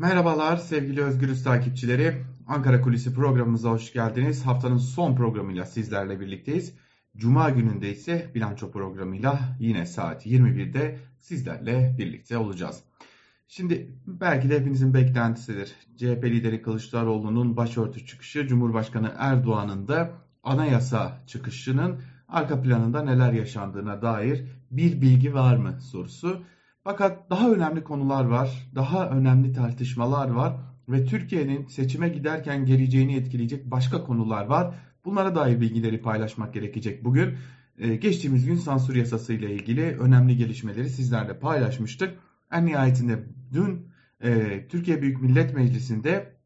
Merhabalar sevgili Özgürüz takipçileri. Ankara Kulisi programımıza hoş geldiniz. Haftanın son programıyla sizlerle birlikteyiz. Cuma gününde ise bilanço programıyla yine saat 21'de sizlerle birlikte olacağız. Şimdi belki de hepinizin beklentisidir. CHP lideri Kılıçdaroğlu'nun başörtü çıkışı, Cumhurbaşkanı Erdoğan'ın da anayasa çıkışının arka planında neler yaşandığına dair bir bilgi var mı sorusu. Fakat daha önemli konular var, daha önemli tartışmalar var ve Türkiye'nin seçime giderken geleceğini etkileyecek başka konular var. Bunlara dair bilgileri paylaşmak gerekecek bugün. Ee, geçtiğimiz gün sansür yasası ile ilgili önemli gelişmeleri sizlerle paylaşmıştık. En nihayetinde dün e, Türkiye Büyük Millet Meclisi'nde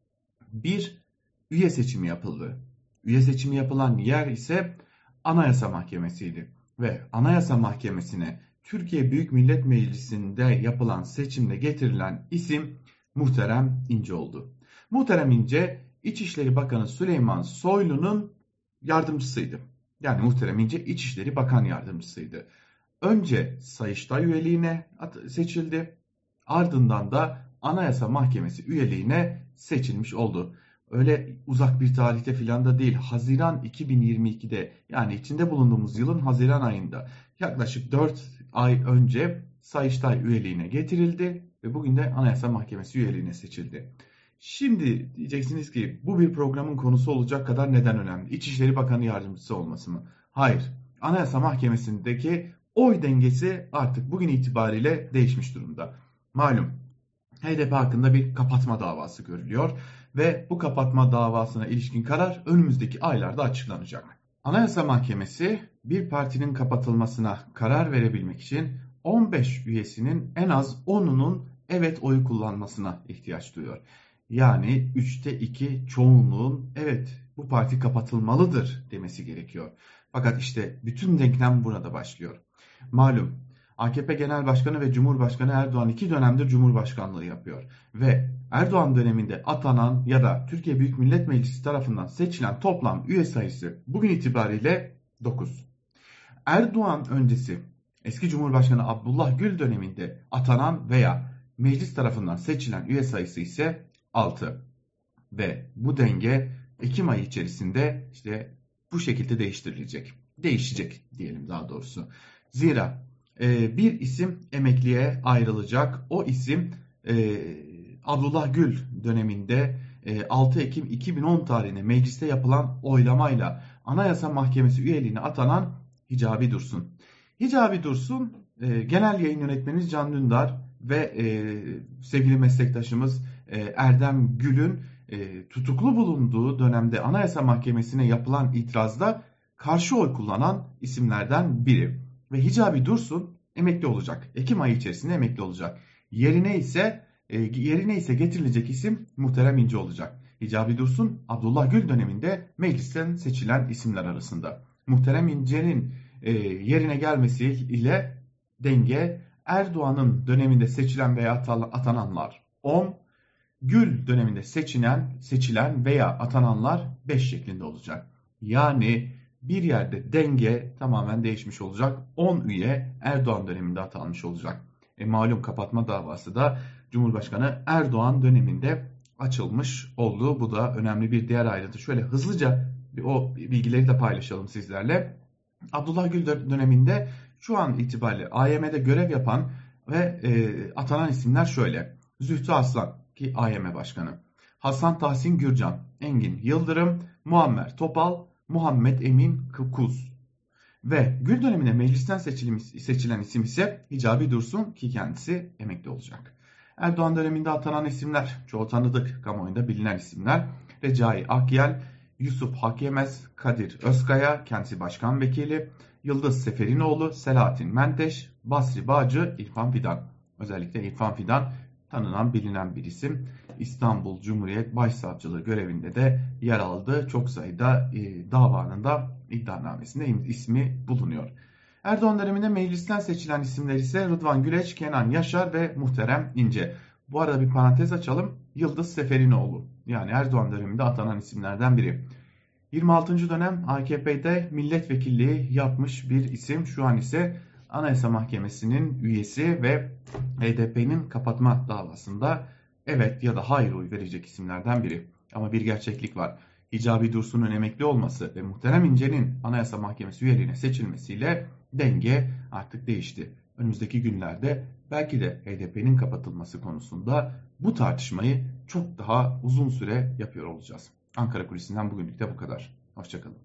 bir üye seçimi yapıldı. Üye seçimi yapılan yer ise Anayasa Mahkemesi'ydi. Ve Anayasa Mahkemesi'ne Türkiye Büyük Millet Meclisi'nde yapılan seçimde getirilen isim Muhterem İnce oldu. Muhterem İnce İçişleri Bakanı Süleyman Soylu'nun yardımcısıydı. Yani Muhterem İnce İçişleri Bakan Yardımcısıydı. Önce Sayıştay üyeliğine seçildi. Ardından da Anayasa Mahkemesi üyeliğine seçilmiş oldu. Öyle uzak bir tarihte filan da değil. Haziran 2022'de yani içinde bulunduğumuz yılın Haziran ayında yaklaşık 4 ay önce Sayıştay üyeliğine getirildi ve bugün de Anayasa Mahkemesi üyeliğine seçildi. Şimdi diyeceksiniz ki bu bir programın konusu olacak kadar neden önemli? İçişleri Bakanı yardımcısı olması mı? Hayır. Anayasa Mahkemesi'ndeki oy dengesi artık bugün itibariyle değişmiş durumda. Malum HDP hakkında bir kapatma davası görülüyor ve bu kapatma davasına ilişkin karar önümüzdeki aylarda açıklanacak. Anayasa Mahkemesi bir partinin kapatılmasına karar verebilmek için 15 üyesinin en az 10'unun evet oyu kullanmasına ihtiyaç duyuyor. Yani 3'te 2 çoğunluğun evet bu parti kapatılmalıdır demesi gerekiyor. Fakat işte bütün denklem burada başlıyor. Malum AKP Genel Başkanı ve Cumhurbaşkanı Erdoğan iki dönemdir Cumhurbaşkanlığı yapıyor. Ve Erdoğan döneminde atanan ya da Türkiye Büyük Millet Meclisi tarafından seçilen toplam üye sayısı bugün itibariyle 9. Erdoğan öncesi eski Cumhurbaşkanı Abdullah Gül döneminde atanan veya meclis tarafından seçilen üye sayısı ise 6. Ve bu denge Ekim ayı içerisinde işte bu şekilde değiştirilecek. Değişecek diyelim daha doğrusu. Zira e, bir isim emekliye ayrılacak. O isim e, Abdullah Gül döneminde e, 6 Ekim 2010 tarihinde mecliste yapılan oylamayla Anayasa Mahkemesi üyeliğine atanan Hicabi Dursun. Hicabi Dursun e, genel yayın yönetmenimiz Can Dündar ve e, sevgili meslektaşımız e, Erdem Gül'ün e, tutuklu bulunduğu dönemde Anayasa Mahkemesi'ne yapılan itirazda karşı oy kullanan isimlerden biri. Ve Hicabi Dursun emekli olacak. Ekim ayı içerisinde emekli olacak. Yerine ise e, yerine ise getirilecek isim Muhterem İnce olacak. Hicabi Dursun Abdullah Gül döneminde meclisten seçilen isimler arasında. Muhterem İnce'nin e, yerine gelmesi ile denge Erdoğan'ın döneminde seçilen veya atananlar 10, Gül döneminde seçilen, seçilen veya atananlar 5 şeklinde olacak. Yani bir yerde denge tamamen değişmiş olacak. 10 üye Erdoğan döneminde atanmış olacak. E, malum kapatma davası da Cumhurbaşkanı Erdoğan döneminde açılmış oldu. Bu da önemli bir diğer ayrıntı. Şöyle hızlıca o bilgileri de paylaşalım sizlerle. Abdullah Gül döneminde şu an itibariyle AYM'de görev yapan ve e, atanan isimler şöyle. Zühtü Aslan ki AYM Başkanı. Hasan Tahsin Gürcan, Engin Yıldırım, Muammer Topal, Muhammed Emin Kukuz. Ve Gül döneminde meclisten seçilen isim ise Hicabi Dursun ki kendisi emekli olacak. Erdoğan döneminde atanan isimler çoğu tanıdık kamuoyunda bilinen isimler. Recai Akyel, Yusuf Hakemez, Kadir Özkaya, kendisi başkan vekili, Yıldız Seferinoğlu, Selahattin Menteş, Basri Bağcı, İrfan Fidan. Özellikle İrfan Fidan tanınan bilinen bir isim. İstanbul Cumhuriyet Başsavcılığı görevinde de yer aldı. Çok sayıda e, davanın da iddianamesinde ismi bulunuyor. Erdoğan döneminde meclisten seçilen isimler ise Rıdvan Güleç, Kenan Yaşar ve Muhterem İnce. Bu arada bir parantez açalım. Yıldız Seferinoğlu yani Erdoğan döneminde atanan isimlerden biri. 26. dönem AKP'de milletvekilliği yapmış bir isim. Şu an ise Anayasa Mahkemesi'nin üyesi ve HDP'nin kapatma davasında evet ya da hayır oy verecek isimlerden biri. Ama bir gerçeklik var. Hicabi Dursun'un emekli olması ve Muhterem İnce'nin Anayasa Mahkemesi üyeliğine seçilmesiyle denge artık değişti. Önümüzdeki günlerde belki de HDP'nin kapatılması konusunda bu tartışmayı çok daha uzun süre yapıyor olacağız. Ankara Kulisi'nden bugünlük de bu kadar. Hoşçakalın.